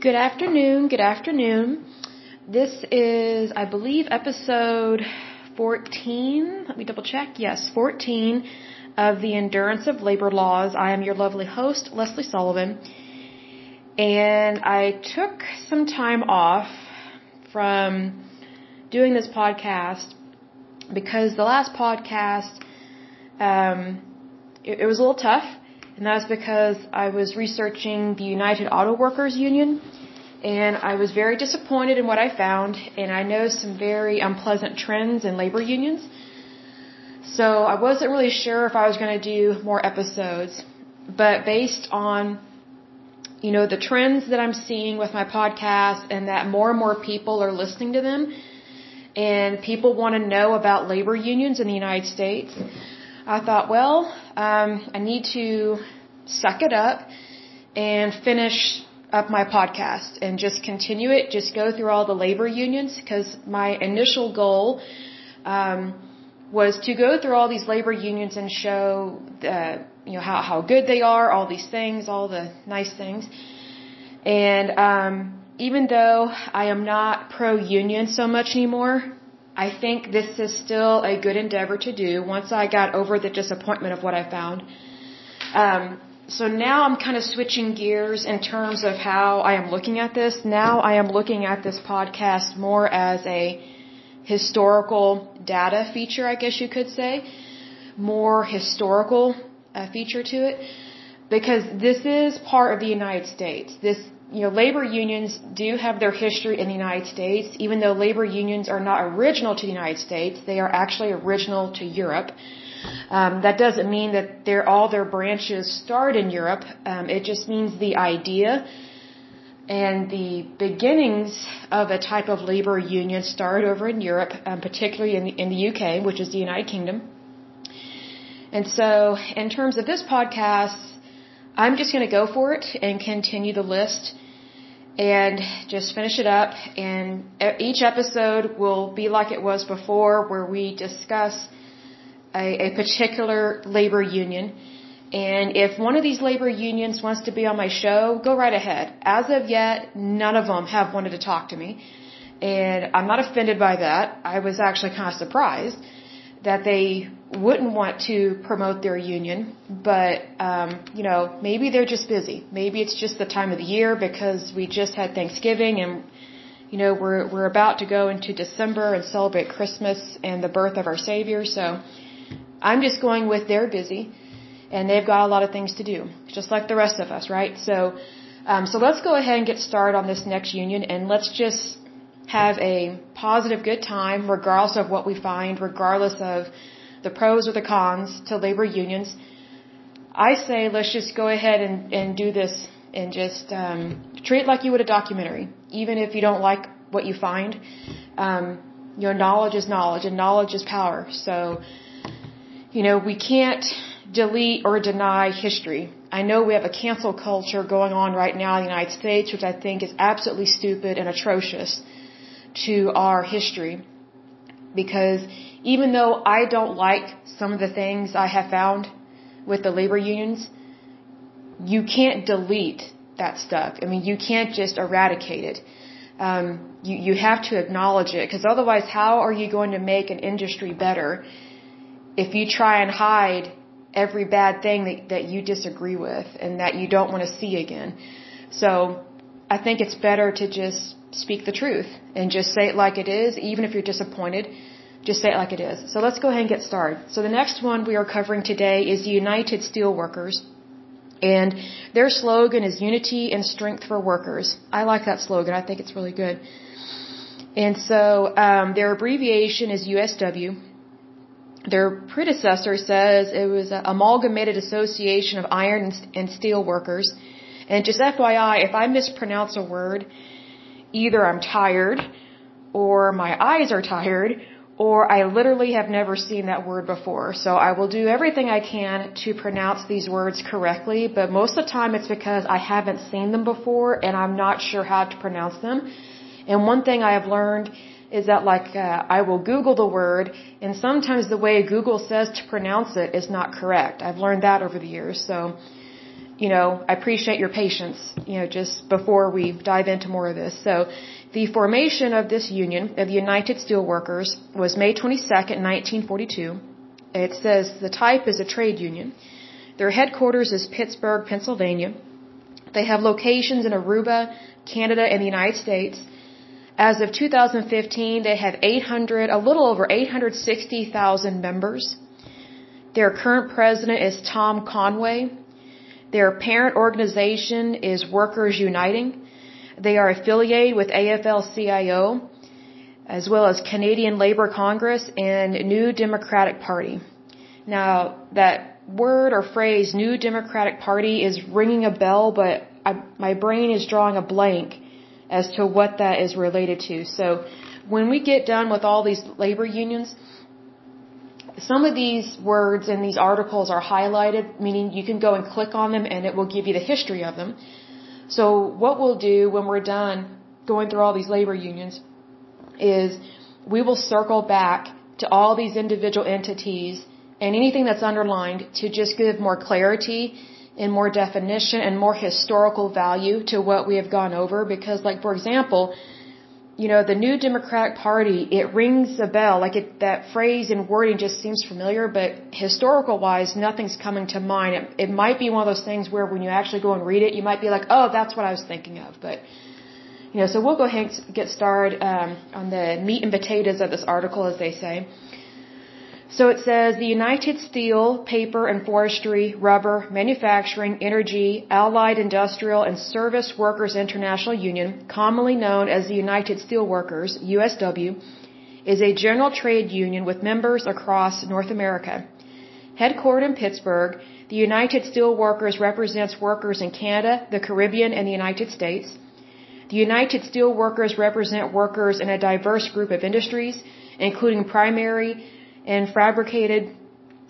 Good afternoon. Good afternoon. This is, I believe, episode 14. Let me double check. Yes, 14 of the Endurance of Labor Laws. I am your lovely host, Lesley Sullivan. And I took some time off from doing this podcast because the last podcast, um, it, it was a little tough. And that's because I was researching the United Auto Workers Union and I was very disappointed in what I found and I know some very unpleasant trends in labor unions. So I wasn't really sure if I was going to do more episodes, but based on you know the trends that I'm seeing with my podcast and that more and more people are listening to them and people want to know about labor unions in the United States, I thought, well, um, I need to suck it up and finish up my podcast and just continue it. Just go through all the labor unions because my initial goal um, was to go through all these labor unions and show the, you know how how good they are, all these things, all the nice things. And um, even though I am not pro union so much anymore, I think this is still a good endeavor to do once I got over the disappointment of what I found. Um, so now I'm kind of switching gears in terms of how I am looking at this. Now I am looking at this podcast more as a historical data feature, I guess you could say, more historical uh, feature to it, because this is part of the United States. This, you know, labor unions do have their history in the United States, even though labor unions are not original to the United States. They are actually original to Europe. Um, that doesn't mean that they're, all their branches start in Europe. Um, it just means the idea and the beginnings of a type of labor union start over in Europe, um, particularly in the, in the UK, which is the United Kingdom. And so, in terms of this podcast, I'm just going to go for it and continue the list and just finish it up. And each episode will be like it was before, where we discuss a, a particular labor union. And if one of these labor unions wants to be on my show, go right ahead. As of yet, none of them have wanted to talk to me. And I'm not offended by that. I was actually kind of surprised that they wouldn't want to promote their union. But, um, you know, maybe they're just busy. Maybe it's just the time of the year because we just had Thanksgiving and, you know, we're, we're about to go into December and celebrate Christmas and the birth of our Savior. So, I'm just going with they're busy and they've got a lot of things to do, just like the rest of us, right? So, um, so let's go ahead and get started on this next union and let's just have a positive, good time, regardless of what we find, regardless of the pros or the cons to labor unions. I say let's just go ahead and, and do this and just um, treat it like you would a documentary, even if you don't like what you find. Um, your knowledge is knowledge, and knowledge is power. So you know, we can't delete or deny history. I know we have a cancel culture going on right now in the United States, which I think is absolutely stupid and atrocious to our history. Because even though I don't like some of the things I have found with the labor unions, you can't delete that stuff. I mean, you can't just eradicate it. Um, you, you have to acknowledge it, because otherwise, how are you going to make an industry better if you try and hide every bad thing that, that you disagree with and that you don't want to see again. So I think it's better to just speak the truth and just say it like it is, even if you're disappointed. Just say it like it is. So let's go ahead and get started. So the next one we are covering today is the United Steelworkers. And their slogan is unity and strength for workers. I like that slogan. I think it's really good. And so um, their abbreviation is USW, their predecessor says it was an amalgamated association of iron and steel workers. And just FYI, if I mispronounce a word, either I'm tired, or my eyes are tired, or I literally have never seen that word before. So I will do everything I can to pronounce these words correctly, but most of the time it's because I haven't seen them before and I'm not sure how to pronounce them. And one thing I have learned is that like uh, I will Google the word, and sometimes the way Google says to pronounce it is not correct. I've learned that over the years. So you know, I appreciate your patience, you know, just before we dive into more of this. So, the formation of this union of the United Steelworkers was May 22, 1942. It says the type is a trade union. Their headquarters is Pittsburgh, Pennsylvania. They have locations in Aruba, Canada, and the United States. As of 2015, they have 800, a little over 860,000 members. Their current president is Tom Conway. Their parent organization is Workers Uniting. They are affiliated with AFL-CIO, as well as Canadian Labour Congress and New Democratic Party. Now, that word or phrase, New Democratic Party, is ringing a bell, but I, my brain is drawing a blank as to what that is related to. So, when we get done with all these labor unions, some of these words in these articles are highlighted, meaning you can go and click on them and it will give you the history of them. So what we'll do when we're done going through all these labor unions is we will circle back to all these individual entities and anything that's underlined to just give more clarity and more definition and more historical value to what we have gone over. Because like for example, you know, the new Democratic Party, it rings a bell. Like it, that phrase and wording just seems familiar, but historical wise, nothing's coming to mind. It, it might be one of those things where when you actually go and read it, you might be like, oh, that's what I was thinking of. But, you know, so we'll go ahead and get started um, on the meat and potatoes of this article, as they say. So it says the United Steel, Paper and Forestry, Rubber, Manufacturing, Energy, Allied Industrial and Service Workers International Union, commonly known as the United Steelworkers, USW, is a general trade union with members across North America. Headquartered in Pittsburgh, the United Steelworkers represents workers in Canada, the Caribbean, and the United States. The United Steelworkers represent workers in a diverse group of industries, including primary, and fabricated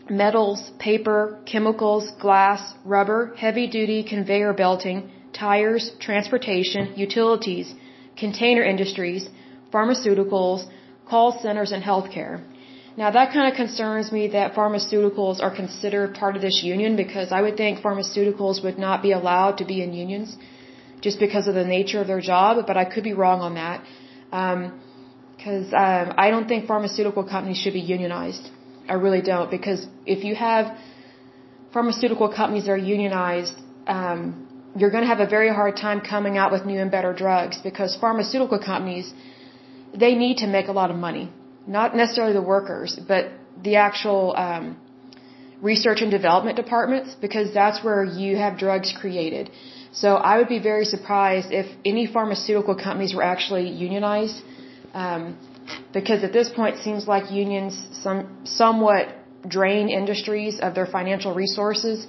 metals, paper, chemicals, glass, rubber, heavy duty conveyor belting, tires, transportation, utilities, container industries, pharmaceuticals, call centers, and healthcare. Now that kind of concerns me that pharmaceuticals are considered part of this union because I would think pharmaceuticals would not be allowed to be in unions just because of the nature of their job, but I could be wrong on that. Um, because um, I don't think pharmaceutical companies should be unionized. I really don't because if you have pharmaceutical companies that are unionized, um, you're going to have a very hard time coming out with new and better drugs because pharmaceutical companies they need to make a lot of money, not necessarily the workers, but the actual um, research and development departments because that's where you have drugs created. So I would be very surprised if any pharmaceutical companies were actually unionized um, because at this point it seems like unions some, somewhat drain industries of their financial resources.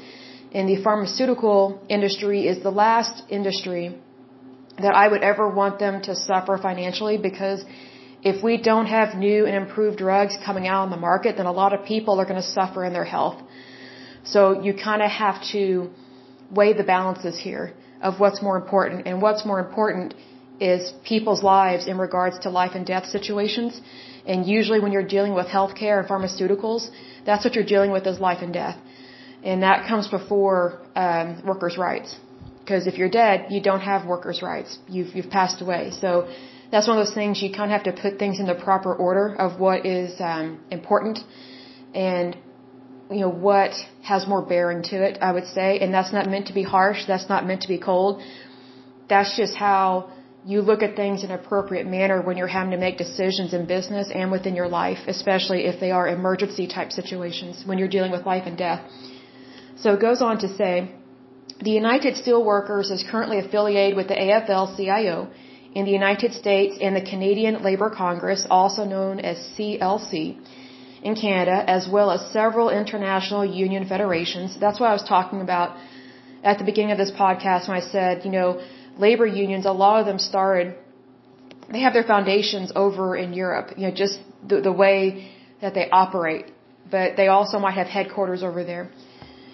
And the pharmaceutical industry is the last industry that I would ever want them to suffer financially because if we don't have new and improved drugs coming out on the market, then a lot of people are going to suffer in their health. So you kind of have to weigh the balances here of what's more important. And what's more important is people's lives in regards to life and death situations. And usually when you're dealing with healthcare and pharmaceuticals, that's what you're dealing with is life and death. And that comes before um, workers' rights. Because if you're dead, you don't have workers' rights. You've, you've passed away. So that's one of those things you kind of have to put things in the proper order of what is um, important and you know what has more bearing to it. I would say, and that's not meant to be harsh. That's not meant to be cold. That's just how you look at things in an appropriate manner when you're having to make decisions in business and within your life, especially if they are emergency type situations when you're dealing with life and death. So it goes on to say, the United Steelworkers is currently affiliated with the AFL-CIO in the United States and the Canadian Labour Congress, also known as CLC, in Canada, as well as several international union federations. That's what I was talking about at the beginning of this podcast when I said, you know, labor unions, a lot of them started, they have their foundations over in Europe, you know, just the, the way that they operate. But they also might have headquarters over there.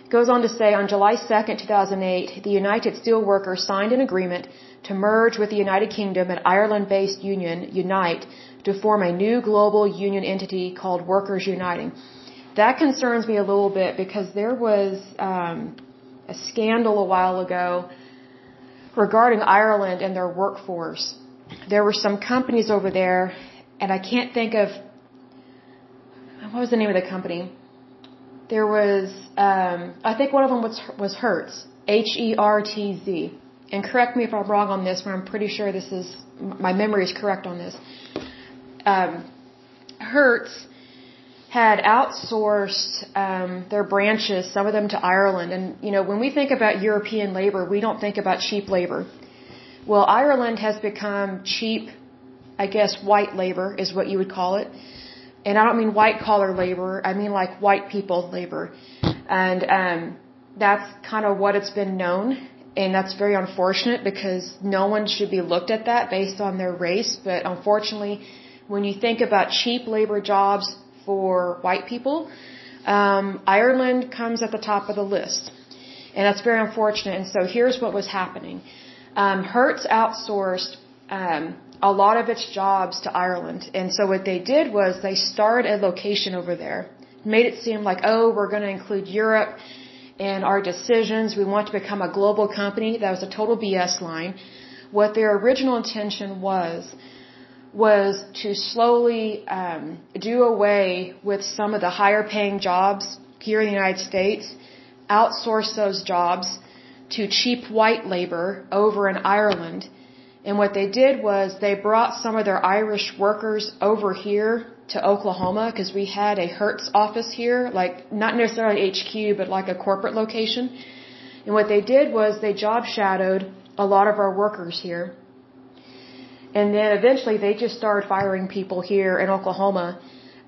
It goes on to say on July 2nd, 2008, the United Steelworkers signed an agreement to merge with the United Kingdom and Ireland-based union, Unite, to form a new global union entity called Workers Uniting. That concerns me a little bit because there was um, a scandal a while ago regarding Ireland and their workforce. There were some companies over there, and I can't think of what was the name of the company. There was, um, I think one of them was was Hertz, H E R T Z. And correct me if I'm wrong on this, but I'm pretty sure this is my memory is correct on this. Um, Hertz had outsourced um, their branches, some of them to Ireland. And you know, when we think about European labor, we don't think about cheap labor. Well, Ireland has become cheap, I guess, white labor is what you would call it. And I don't mean white collar labor. I mean like white people labor. And um, that's kind of what it's been known. And that's very unfortunate because no one should be looked at that based on their race. But unfortunately, when you think about cheap labor jobs for white people, um, Ireland comes at the top of the list. And that's very unfortunate. And so here's what was happening. Um, Hertz outsourced um, a lot of its jobs to Ireland. And so what they did was they started a location over there. Made it seem like, oh, we're going to include Europe in our decisions. We want to become a global company. That was a total BS line. What their original intention was was to slowly um, do away with some of the higher paying jobs here in the United States, outsource those jobs to cheap white labor over in Ireland. And what they did was they brought some of their Irish workers over here to Oklahoma because we had a Hertz office here, like not necessarily HQ, but like a corporate location. And what they did was they job shadowed a lot of our workers here and then eventually they just started firing people here in Oklahoma.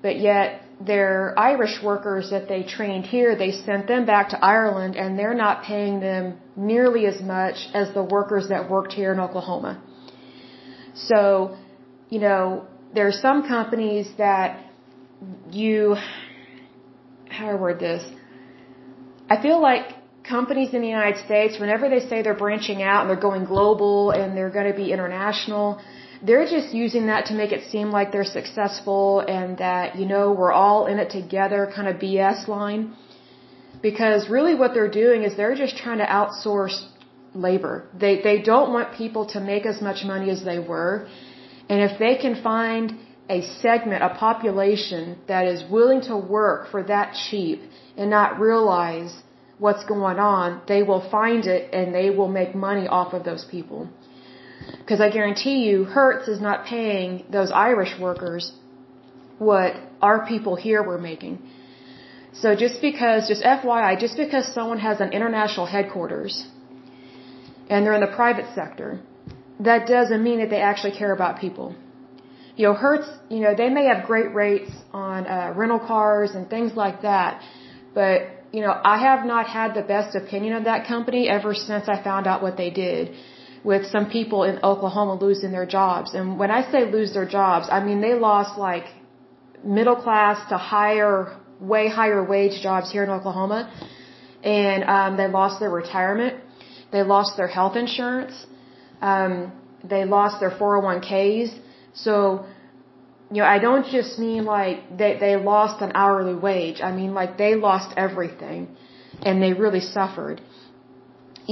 But yet their Irish workers that they trained here, they sent them back to Ireland and they're not paying them nearly as much as the workers that worked here in Oklahoma. So, you know, there are some companies that you, how do I word this? I feel like companies in the United States, whenever they say they're branching out and they're going global and they're going to be international, they're just using that to make it seem like they're successful and that, you know, we're all in it together kind of BS line. Because really what they're doing is they're just trying to outsource labor. They, they don't want people to make as much money as they were. And if they can find a segment, a population that is willing to work for that cheap and not realize what's going on, they will find it and they will make money off of those people. Because I guarantee you, Hertz is not paying those Irish workers what our people here were making. So just because, just FYI, just because someone has an international headquarters and they're in the private sector, that doesn't mean that they actually care about people. You know, Hertz, you know, they may have great rates on uh, rental cars and things like that, but you know, I have not had the best opinion of that company ever since I found out what they did with some people in Oklahoma losing their jobs. And when I say lose their jobs, I mean they lost like middle class to higher, way higher wage jobs here in Oklahoma. And um, they lost their retirement. They lost their health insurance. Um, they lost their 401ks. So you know, I don't just mean like they, they lost an hourly wage. I mean like they lost everything and they really suffered.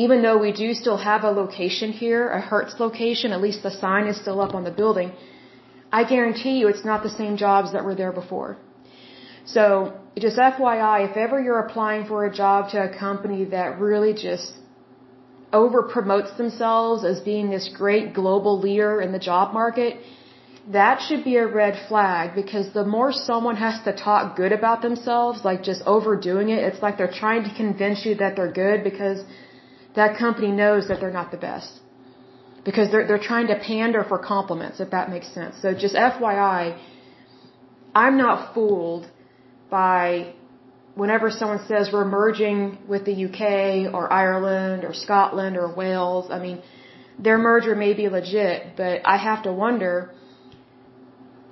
Even though we do still have a location here, a Hertz location, at least the sign is still up on the building, I guarantee you it's not the same jobs that were there before. So, just FYI, if ever you're applying for a job to a company that really just over promotes themselves as being this great global leader in the job market, that should be a red flag because the more someone has to talk good about themselves, like just overdoing it, it's like they're trying to convince you that they're good because that company knows that they're not the best. Because they're, they're trying to pander for compliments, if that makes sense. So just FYI, I'm not fooled by whenever someone says we're merging with the UK or Ireland or Scotland or Wales. I mean, their merger may be legit, but I have to wonder,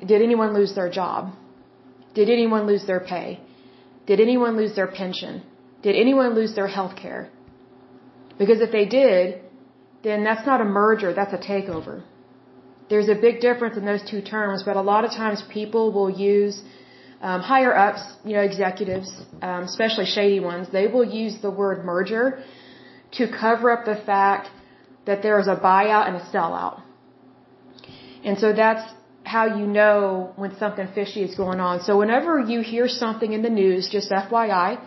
did anyone lose their job? Did anyone lose their pay? Did anyone lose their pension? Did anyone lose their health care? Because if they did, then that's not a merger, that's a takeover. There's a big difference in those two terms, but a lot of times people will use um, higher ups, you know, executives, um, especially shady ones, they will use the word merger to cover up the fact that there is a buyout and a sellout. And so that's how you know when something fishy is going on. So whenever you hear something in the news, just FYI,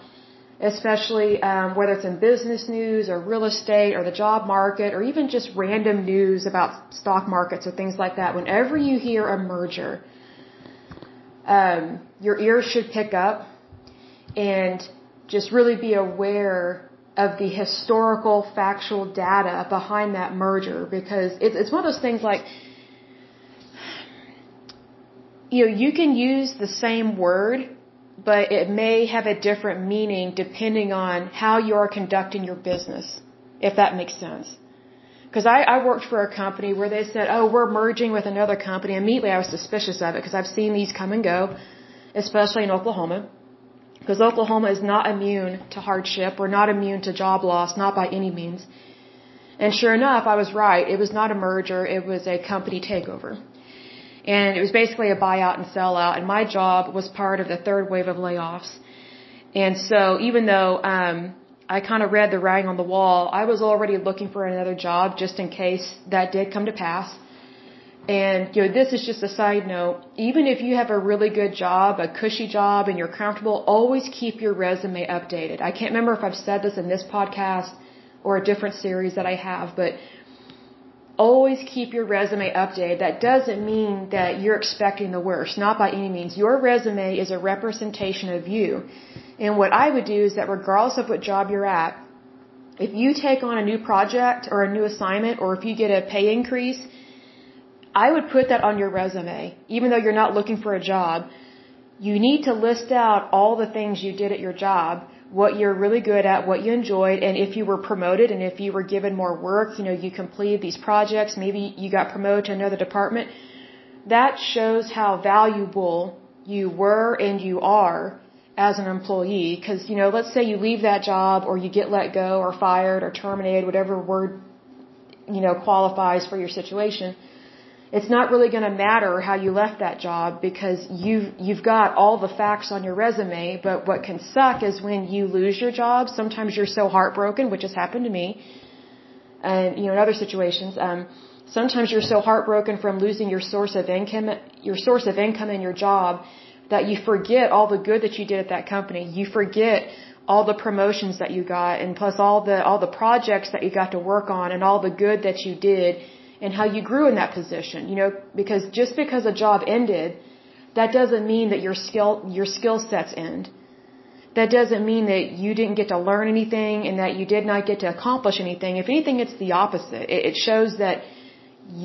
especially um, whether it's in business news or real estate or the job market or even just random news about stock markets or things like that, whenever you hear a merger, um, your ears should pick up and just really be aware of the historical factual data behind that merger because it's, it's one of those things like you know you can use the same word but it may have a different meaning depending on how you are conducting your business, if that makes sense. Because I, I worked for a company where they said, oh, we're merging with another company. Immediately I was suspicious of it because I've seen these come and go, especially in Oklahoma. Because Oklahoma is not immune to hardship. We're not immune to job loss, not by any means. And sure enough, I was right. It was not a merger. It was a company takeover. And it was basically a buyout and sellout. And my job was part of the third wave of layoffs. And so even though um, I kind of read the writing on the wall, I was already looking for another job just in case that did come to pass. And you know, this is just a side note. Even if you have a really good job, a cushy job, and you're comfortable, always keep your resume updated. I can't remember if I've said this in this podcast or a different series that I have, but always keep your resume updated. That doesn't mean that you're expecting the worst, not by any means. Your resume is a representation of you. And what I would do is that regardless of what job you're at, if you take on a new project or a new assignment or if you get a pay increase, I would put that on your resume. Even though you're not looking for a job, you need to list out all the things you did at your job what you're really good at, what you enjoyed, and if you were promoted and if you were given more work, you know, you completed these projects, maybe you got promoted to another department, that shows how valuable you were and you are as an employee. Because, you know, let's say you leave that job or you get let go or fired or terminated, whatever word, you know, qualifies for your situation it's not really going to matter how you left that job because you've you've got all the facts on your resume. But what can suck is when you lose your job. Sometimes you're so heartbroken, which has happened to me, and you know in other situations. Um, sometimes you're so heartbroken from losing your source of income, your source of income in your job, that you forget all the good that you did at that company. You forget all the promotions that you got, and plus all the all the projects that you got to work on, and all the good that you did and how you grew in that position. You know, because just because a job ended, that doesn't mean that your skill your skill sets end. That doesn't mean that you didn't get to learn anything and that you did not get to accomplish anything. If anything, it's the opposite. It, it shows that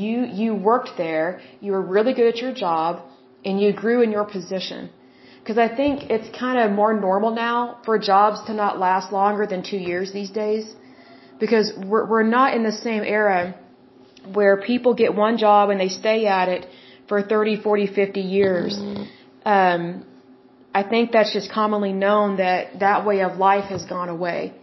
you you worked there, you were really good at your job, and you grew in your position. Because I think it's kind of more normal now for jobs to not last longer than two years these days. Because we're, we're not in the same era where people get one job and they stay at it for 30, 40, 50 years. Um, I think that's just commonly known that that way of life has gone away.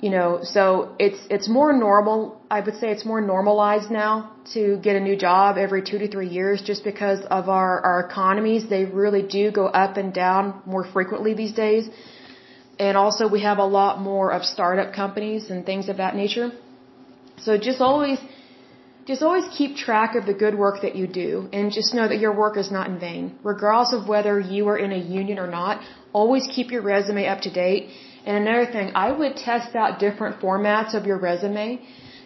You know, so it's it's more normal. I would say it's more normalized now to get a new job every two to three years, just because of our our economies. They really do go up and down more frequently these days, and also we have a lot more of startup companies and things of that nature. So just always just always keep track of the good work that you do and just know that your work is not in vain. Regardless of whether you are in a union or not, always keep your resume up to date. And another thing, I would test out different formats of your resume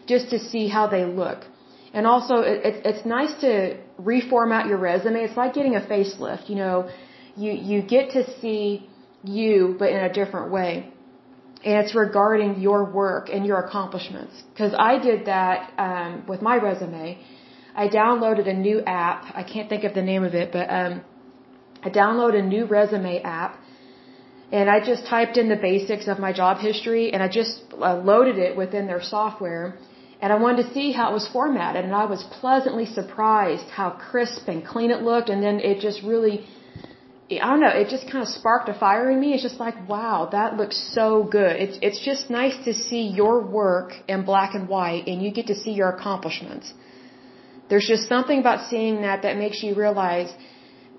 just to see how they look. And also, it, it, it's nice to reformat your resume. It's like getting a facelift. You know, you, you get to see you, but in a different way and it's regarding your work and your accomplishments. Because I did that um, with my resume. I downloaded a new app. I can't think of the name of it, but um, I downloaded a new resume app, and I just typed in the basics of my job history, and I just uh, loaded it within their software. And I wanted to see how it was formatted, and I was pleasantly surprised how crisp and clean it looked, and then it just really I don't know, it just kind of sparked a fire in me. It's just like, wow, that looks so good. It's it's just nice to see your work in black and white and you get to see your accomplishments. There's just something about seeing that that makes you realize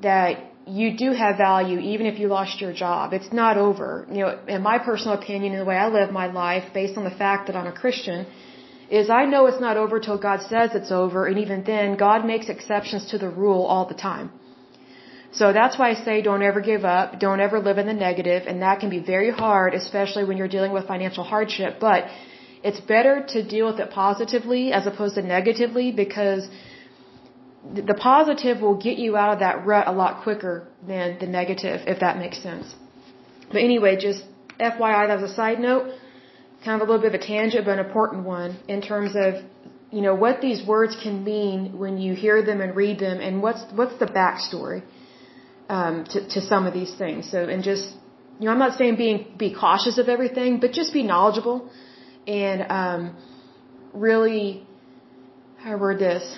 that you do have value even if you lost your job. It's not over. You know, in my personal opinion, in the way I live my life, based on the fact that I'm a Christian, is I know it's not over till God says it's over, and even then, God makes exceptions to the rule all the time. So that's why I say don't ever give up, don't ever live in the negative, and that can be very hard, especially when you're dealing with financial hardship, but it's better to deal with it positively as opposed to negatively because the positive will get you out of that rut a lot quicker than the negative, if that makes sense. But anyway, just FYI, that was a side note, kind of a little bit of a tangent, but an important one in terms of, you know, what these words can mean when you hear them and read them, and what's what's the backstory um, to to some of these things. So, and just, you know, I'm not saying being be cautious of everything, but just be knowledgeable and um, really, how word this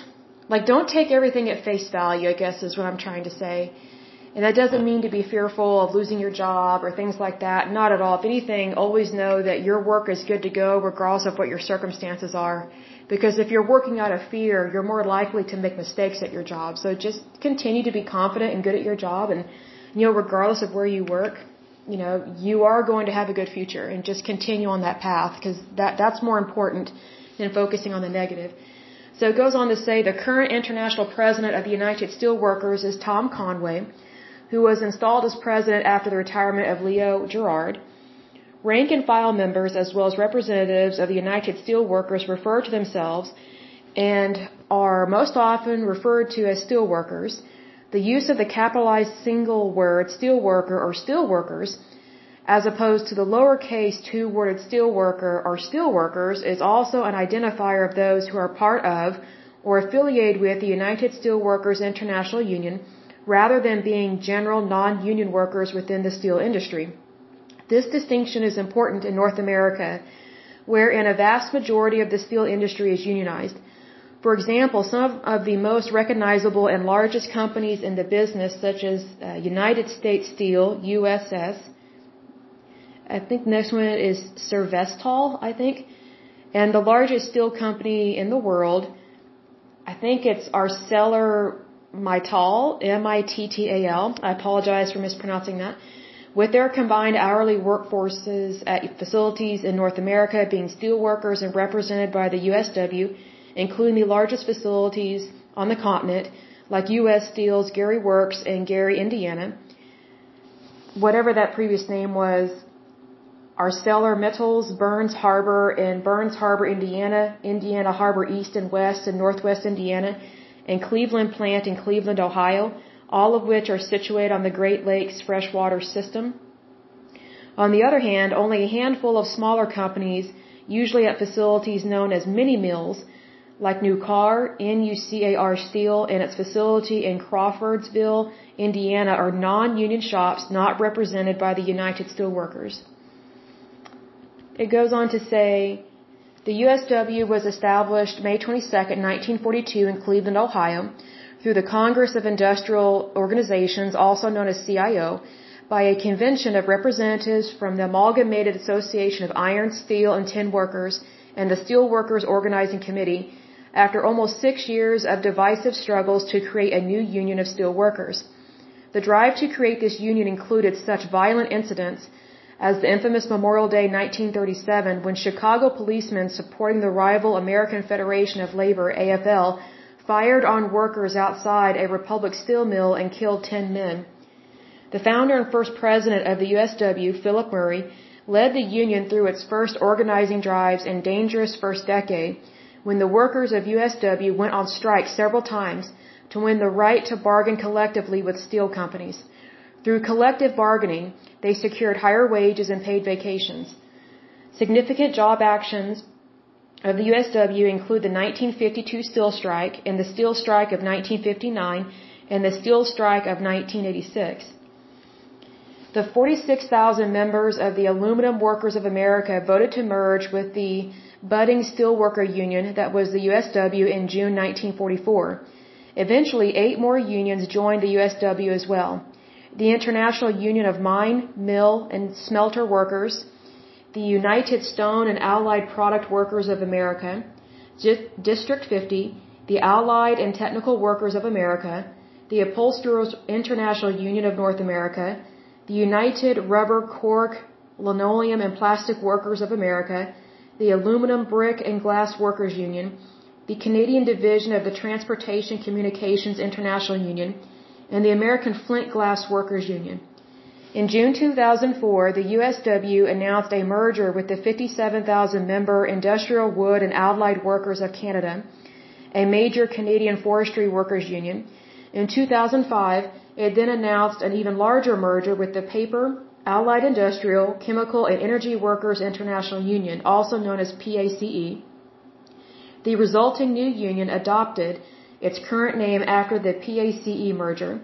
like, don't take everything at face value, I guess is what I'm trying to say. And that doesn't mean to be fearful of losing your job or things like that. Not at all. If anything, always know that your work is good to go regardless of what your circumstances are. Because if you're working out of fear, you're more likely to make mistakes at your job. So just continue to be confident and good at your job and, you know, regardless of where you work, you know, you are going to have a good future and just continue on that path because that, that's more important than focusing on the negative. So it goes on to say the current international president of the United Steelworkers is Tom Conway, who was installed as president after the retirement of Leo Gerard. Rank and file members, as well as representatives of the United Steelworkers, refer to themselves and are most often referred to as steelworkers. The use of the capitalized single word steelworker or steelworkers as opposed to the lowercase two-worded steelworker or steelworkers is also an identifier of those who are part of or affiliated with the United Steelworkers International Union rather than being general non-union workers within the steel industry. This distinction is important in North America, wherein a vast majority of the steel industry is unionized. For example, some of the most recognizable and largest companies in the business, such as uh, United States Steel, USS, I think next one is Servestol, I think. And the largest steel company in the world, I think it's Arcelor Mittal, M-I-T-T-A-L. I apologize for mispronouncing that. With their combined hourly workforces at facilities in North America being steel workers and represented by the USW, including the largest facilities on the continent, like US Steel's Gary Works in Gary, Indiana. Whatever that previous name was, ArcelorMittal's Burns Harbor in Burns Harbor, Indiana, Indiana Harbor East and West and Northwest Indiana, and Cleveland Plant in Cleveland, Ohio, all of which are situated on the Great Lakes freshwater system. On the other hand, only a handful of smaller companies, usually at facilities known as mini mills, like Nucar, NUCAR Steel, and its facility in Crawfordsville, Indiana, are non-union shops not represented by the United Steelworkers. It goes on to say, the USW was established May 22, 1942 in Cleveland, Ohio, through the Congress of Industrial Organizations, also known as CIO, by a convention of representatives from the Amalgamated Association of Iron, Steel, and Tin Workers and the Steel Workers Organizing Committee after almost six years of divisive struggles to create a new union of steel workers. The drive to create this union included such violent incidents as the infamous Memorial Day 1937 when Chicago policemen supporting the rival American Federation of Labor, AFL, fired on workers outside a Republic steel mill and killed 10 men. The founder and first president of the USW, Philip Murray, led the union through its first organizing drives and dangerous first decade when the workers of USW went on strike several times to win the right to bargain collectively with steel companies. Through collective bargaining, they secured higher wages and paid vacations. Significant job actions of the USW include the 1952 steel strike and the steel strike of 1959 and the steel strike of 1986. The 46,000 members of the Aluminum Workers of America voted to merge with the budding steelworker union that was the USW in June 1944. Eventually, eight more unions joined the USW as well the International Union of Mine, Mill, and Smelter Workers, the United Stone and Allied Product Workers of America, District 50, the Allied and Technical Workers of America, the Upholsterers International Union of North America, the United Rubber Cork Linoleum and Plastic Workers of America, the Aluminum Brick and Glass Workers Union, the Canadian Division of the Transportation Communications International Union, and the American Flint Glass Workers Union. In June 2004, the USW announced a merger with the 57,000 member Industrial Wood and Allied Workers of Canada, a major Canadian forestry workers union. In 2005, it then announced an even larger merger with the Paper, Allied Industrial, Chemical, and Energy Workers International Union, also known as PACE. The resulting new union adopted its current name after the PACE merger.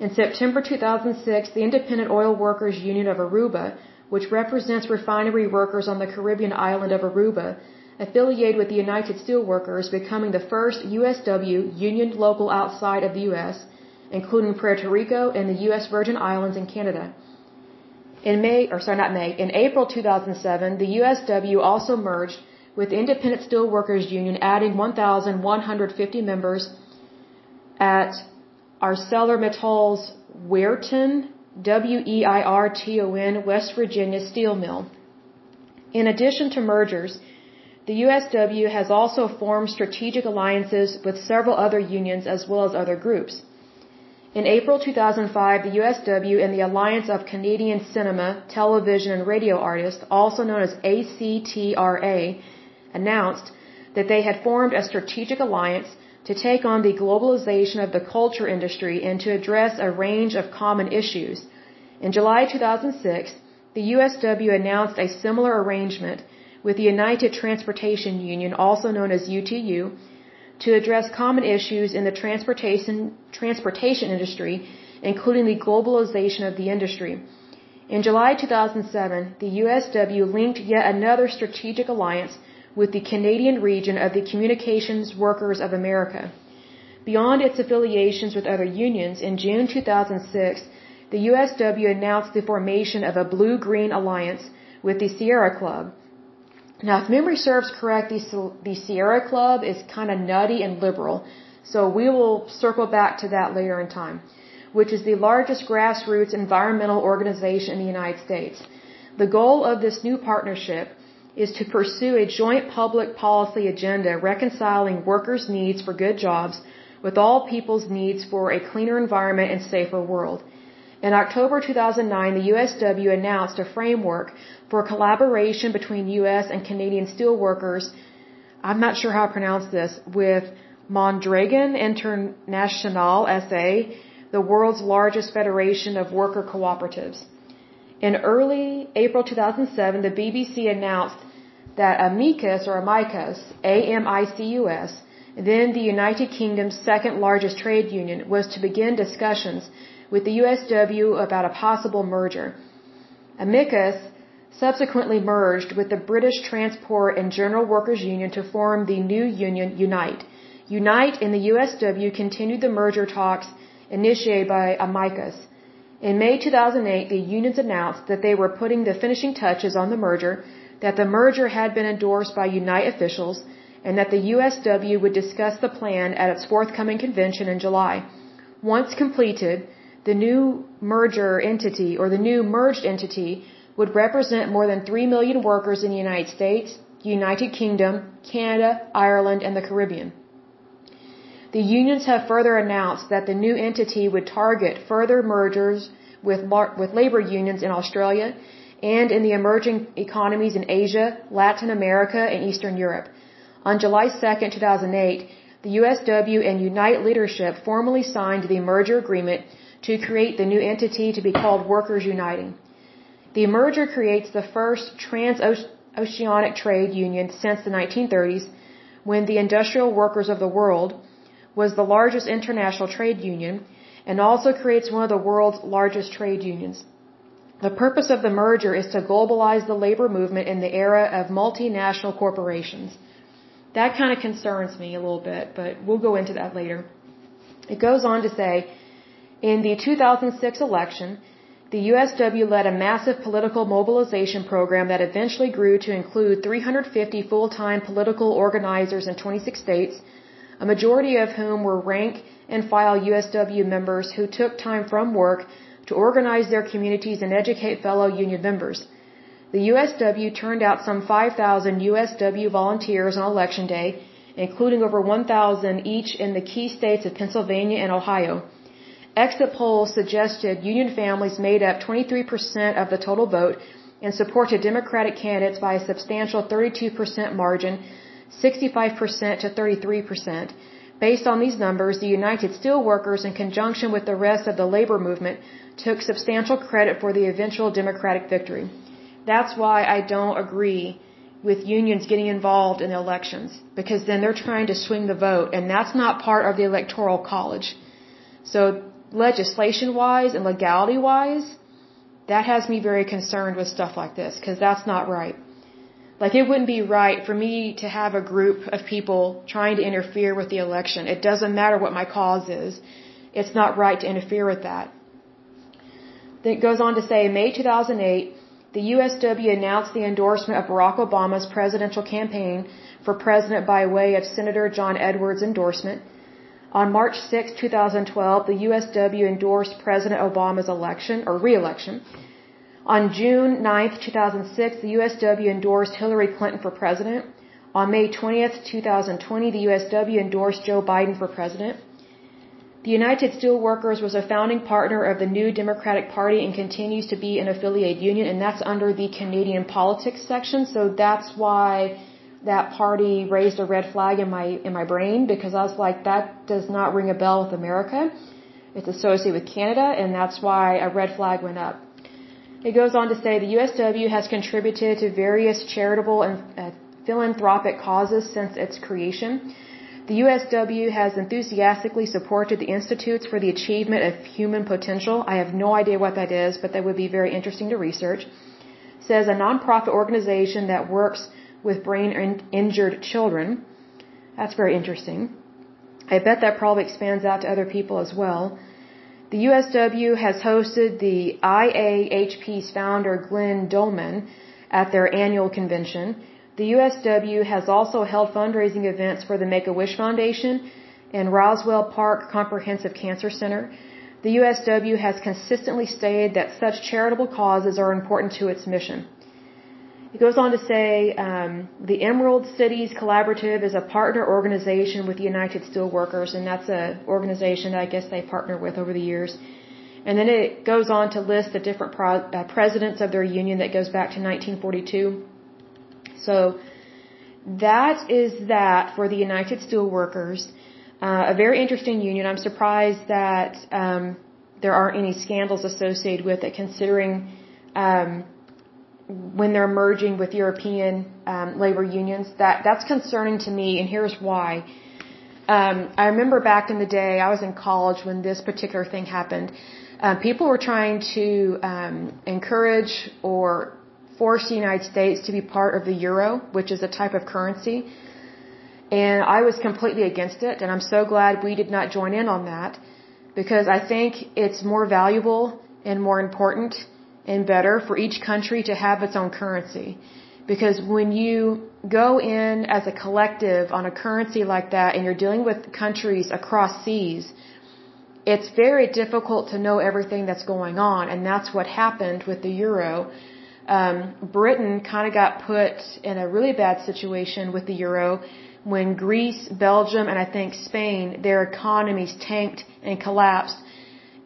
In September 2006, the Independent Oil Workers Union of Aruba, which represents refinery workers on the Caribbean island of Aruba, affiliated with the United Steelworkers, becoming the first USW union local outside of the U.S., including Puerto Rico and the U.S. Virgin Islands and Canada. In May, or sorry, not May, in April 2007, the USW also merged with the Independent Steelworkers Union, adding 1,150 members at ArcelorMittal's Weirton, W-E-I-R-T-O-N, West Virginia steel mill. In addition to mergers, the USW has also formed strategic alliances with several other unions as well as other groups. In April 2005, the USW and the Alliance of Canadian Cinema, Television, and Radio Artists, also known as ACTRA, announced that they had formed a strategic alliance to take on the globalization of the culture industry and to address a range of common issues. In July 2006, the USW announced a similar arrangement with the United Transportation Union, also known as UTU, to address common issues in the transportation, transportation industry, including the globalization of the industry. In July 2007, the USW linked yet another strategic alliance with the Canadian region of the Communications Workers of America. Beyond its affiliations with other unions, in June 2006, the USW announced the formation of a blue-green alliance with the Sierra Club. Now, if memory serves correct, the, the Sierra Club is kind of nutty and liberal, so we will circle back to that later in time, which is the largest grassroots environmental organization in the United States. The goal of this new partnership is to pursue a joint public policy agenda reconciling workers' needs for good jobs with all people's needs for a cleaner environment and safer world. In October 2009, the USW announced a framework for collaboration between U.S. and Canadian steelworkers. I'm not sure how to pronounce this, with Mondragon International SA, the world's largest federation of worker cooperatives. In early April 2007, the BBC announced that Amicus or Amicus, A-M-I-C-U-S, then the United Kingdom's second largest trade union, was to begin discussions with the USW about a possible merger. Amicus subsequently merged with the British Transport and General Workers Union to form the new union Unite. Unite and the USW continued the merger talks initiated by Amicus. In May 2008, the unions announced that they were putting the finishing touches on the merger, that the merger had been endorsed by Unite officials, and that the USW would discuss the plan at its forthcoming convention in July. Once completed, the new merger entity or the new merged entity would represent more than 3 million workers in the United States, United Kingdom, Canada, Ireland, and the Caribbean. The unions have further announced that the new entity would target further mergers with, with labor unions in Australia and in the emerging economies in Asia, Latin America, and Eastern Europe. On July 2, 2008, the USW and Unite leadership formally signed the merger agreement to create the new entity to be called Workers Uniting. The merger creates the first transoceanic trade union since the 1930s when the industrial workers of the world was the largest international trade union and also creates one of the world's largest trade unions. The purpose of the merger is to globalize the labor movement in the era of multinational corporations. That kind of concerns me a little bit, but we'll go into that later. It goes on to say, in the 2006 election, the USW led a massive political mobilization program that eventually grew to include 350 full-time political organizers in 26 states, a majority of whom were rank and file USW members who took time from work to organize their communities and educate fellow union members. The USW turned out some 5,000 USW volunteers on election day, including over 1,000 each in the key states of Pennsylvania and Ohio. Exit polls suggested union families made up 23% of the total vote and supported Democratic candidates by a substantial 32% margin, 65% to 33%. Based on these numbers, the United Steelworkers, in conjunction with the rest of the labor movement, took substantial credit for the eventual Democratic victory. That's why I don't agree with unions getting involved in elections, because then they're trying to swing the vote, and that's not part of the Electoral College. So, legislation wise and legality wise, that has me very concerned with stuff like this, because that's not right. Like it wouldn't be right for me to have a group of people trying to interfere with the election. It doesn't matter what my cause is. It's not right to interfere with that. Then it goes on to say, May 2008, the USW announced the endorsement of Barack Obama's presidential campaign for president by way of Senator John Edwards' endorsement. On March 6, 2012, the USW endorsed President Obama's election or re-election. On June 9, 2006, the USW endorsed Hillary Clinton for president. On May 20, 2020, the USW endorsed Joe Biden for president. The United Steelworkers was a founding partner of the New Democratic Party and continues to be an affiliate union, and that's under the Canadian politics section. So that's why that party raised a red flag in my in my brain because I was like, that does not ring a bell with America. It's associated with Canada, and that's why a red flag went up. It goes on to say the USW has contributed to various charitable and uh, philanthropic causes since its creation. The USW has enthusiastically supported the Institutes for the Achievement of Human Potential. I have no idea what that is, but that would be very interesting to research. It says a nonprofit organization that works with brain in injured children. That's very interesting. I bet that probably expands out to other people as well. The USW has hosted the IAHP's founder Glenn Doman at their annual convention. The USW has also held fundraising events for the Make-A-Wish Foundation and Roswell Park Comprehensive Cancer Center. The USW has consistently stated that such charitable causes are important to its mission. It goes on to say um, the Emerald Cities Collaborative is a partner organization with the United Steelworkers, and that's an organization that I guess they partner with over the years. And then it goes on to list the different pro- uh, presidents of their union that goes back to 1942. So that is that for the United Steelworkers. Uh, a very interesting union. I'm surprised that um, there aren't any scandals associated with it, considering um, when they're merging with European um, labor unions. That that's concerning to me, and here's why. Um, I remember back in the day, I was in college when this particular thing happened. Uh, people were trying to um, encourage or force the United States to be part of the euro, which is a type of currency. And I was completely against it, and I'm so glad we did not join in on that because I think it's more valuable and more important and better for each country to have its own currency. Because when you go in as a collective on a currency like that and you're dealing with countries across seas, it's very difficult to know everything that's going on. And that's what happened with the euro. Um, Britain kind of got put in a really bad situation with the euro when Greece, Belgium, and I think Spain, their economies tanked and collapsed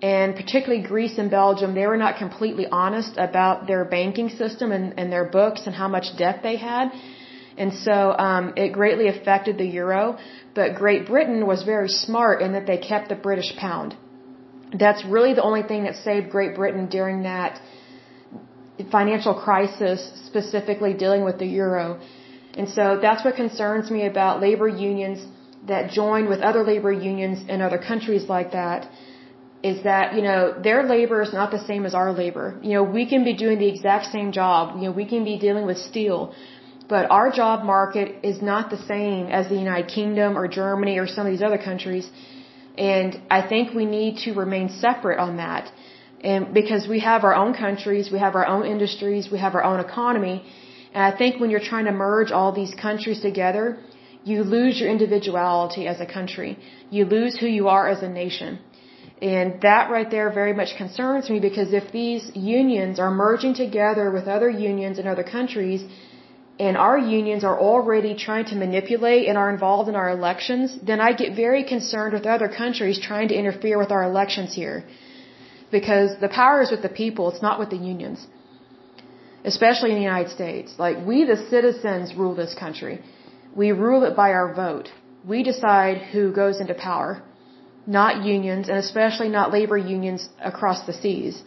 and particularly Greece and Belgium, they were not completely honest about their banking system and, and their books and how much debt they had. And so um, it greatly affected the euro. But Great Britain was very smart in that they kept the British pound. That's really the only thing that saved Great Britain during that financial crisis, specifically dealing with the euro. And so that's what concerns me about labor unions that join with other labor unions in other countries like that is that, you know, their labor is not the same as our labor. You know, we can be doing the exact same job. You know, we can be dealing with steel. But our job market is not the same as the United Kingdom or Germany or some of these other countries. And I think we need to remain separate on that. And because we have our own countries, we have our own industries, we have our own economy. And I think when you're trying to merge all these countries together, you lose your individuality as a country. You lose who you are as a nation. And that right there very much concerns me because if these unions are merging together with other unions in other countries, and our unions are already trying to manipulate and are involved in our elections, then I get very concerned with other countries trying to interfere with our elections here. Because the power is with the people, it's not with the unions. Especially in the United States. Like, we the citizens rule this country. We rule it by our vote. We decide who goes into power. Not unions, and especially not labor unions across the seas.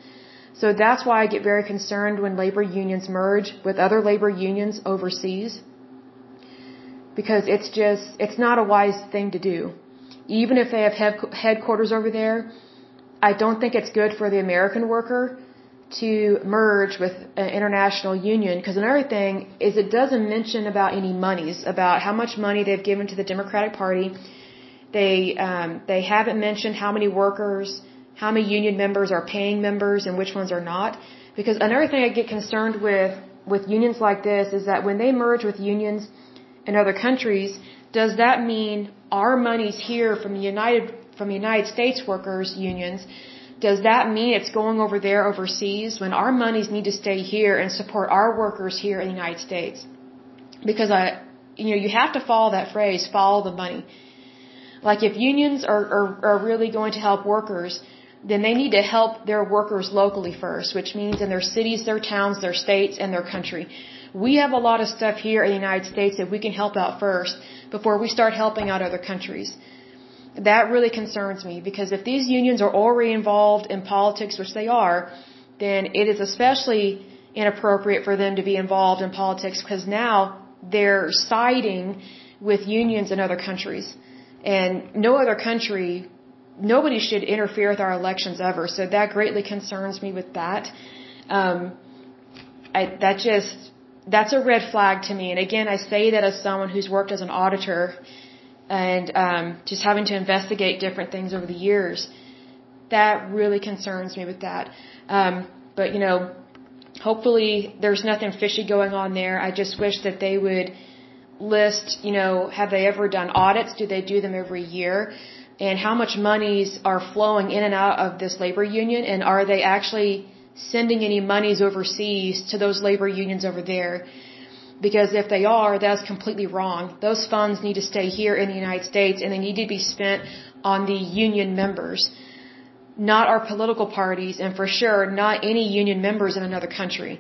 So that's why I get very concerned when labor unions merge with other labor unions overseas. Because it's just, it's not a wise thing to do. Even if they have headquarters over there, I don't think it's good for the American worker to merge with an international union because another thing is it doesn't mention about any monies about how much money they've given to the Democratic Party. They um, they haven't mentioned how many workers how many union members are paying members and which ones are not. Because another thing I get concerned with with unions like this is that when they merge with unions in other countries, does that mean our money's here from the United from the United States workers unions? Does that mean it's going over there overseas when our monies need to stay here and support our workers here in the United States? Because I, you know, you have to follow that phrase, follow the money. Like if unions are, are, are really going to help workers, then they need to help their workers locally first, which means in their cities, their towns, their states, and their country. We have a lot of stuff here in the United States that we can help out first before we start helping out other countries. That really concerns me because if these unions are already involved in politics, which they are, then it is especially inappropriate for them to be involved in politics because now they're siding with unions in other countries. And no other country nobody should interfere with our elections ever. So that greatly concerns me with that. Um, I, that just that's a red flag to me. And again, I say that as someone who's worked as an auditor and um, just having to investigate different things over the years. That really concerns me with that. Um, but you know, hopefully there's nothing fishy going on there. I just wish that they would list, you know, have they ever done audits? Do they do them every year? and how much monies are flowing in and out of this labor union and are they actually sending any monies overseas to those labor unions over there because if they are that's completely wrong those funds need to stay here in the United States and they need to be spent on the union members not our political parties and for sure not any union members in another country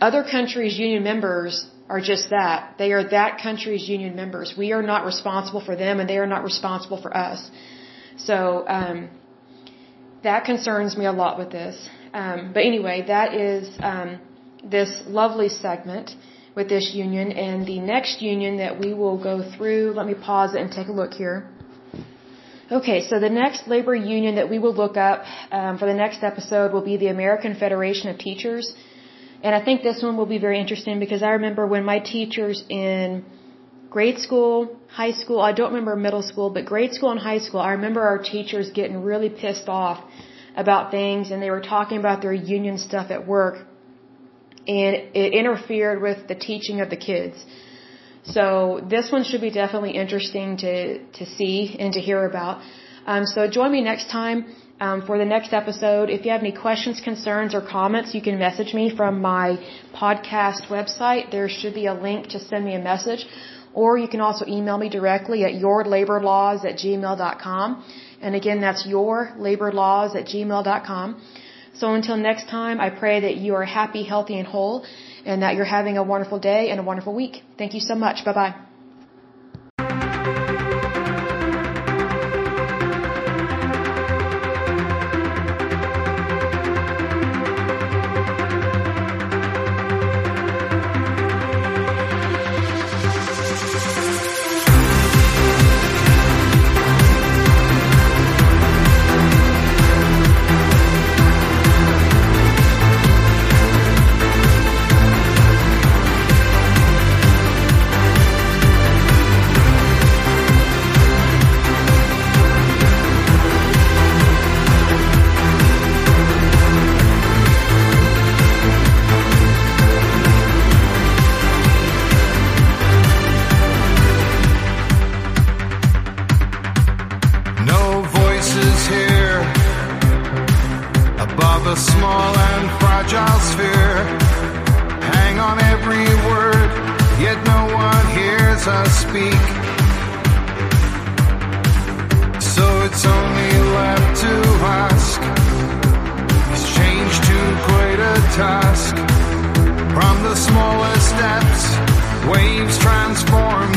other countries union members are just that. They are that country's union members. We are not responsible for them and they are not responsible for us. So, um, that concerns me a lot with this. Um, but anyway, that is, um, this lovely segment with this union and the next union that we will go through. Let me pause it and take a look here. Okay, so the next labor union that we will look up um, for the next episode will be the American Federation of Teachers. And I think this one will be very interesting because I remember when my teachers in grade school, high school, I don't remember middle school, but grade school and high school, I remember our teachers getting really pissed off about things and they were talking about their union stuff at work and it interfered with the teaching of the kids. So this one should be definitely interesting to, to see and to hear about. Um, so join me next time um, for the next episode. If you have any questions, concerns, or comments, you can message me from my podcast website. There should be a link to send me a message. Or you can also email me directly at yourlaborlaws at gmail.com. And again, that's yourlaborlaws at gmail.com. So until next time, I pray that you are happy, healthy, and whole, and that you're having a wonderful day and a wonderful week. Thank you so much. Bye bye. From the smallest steps, waves transform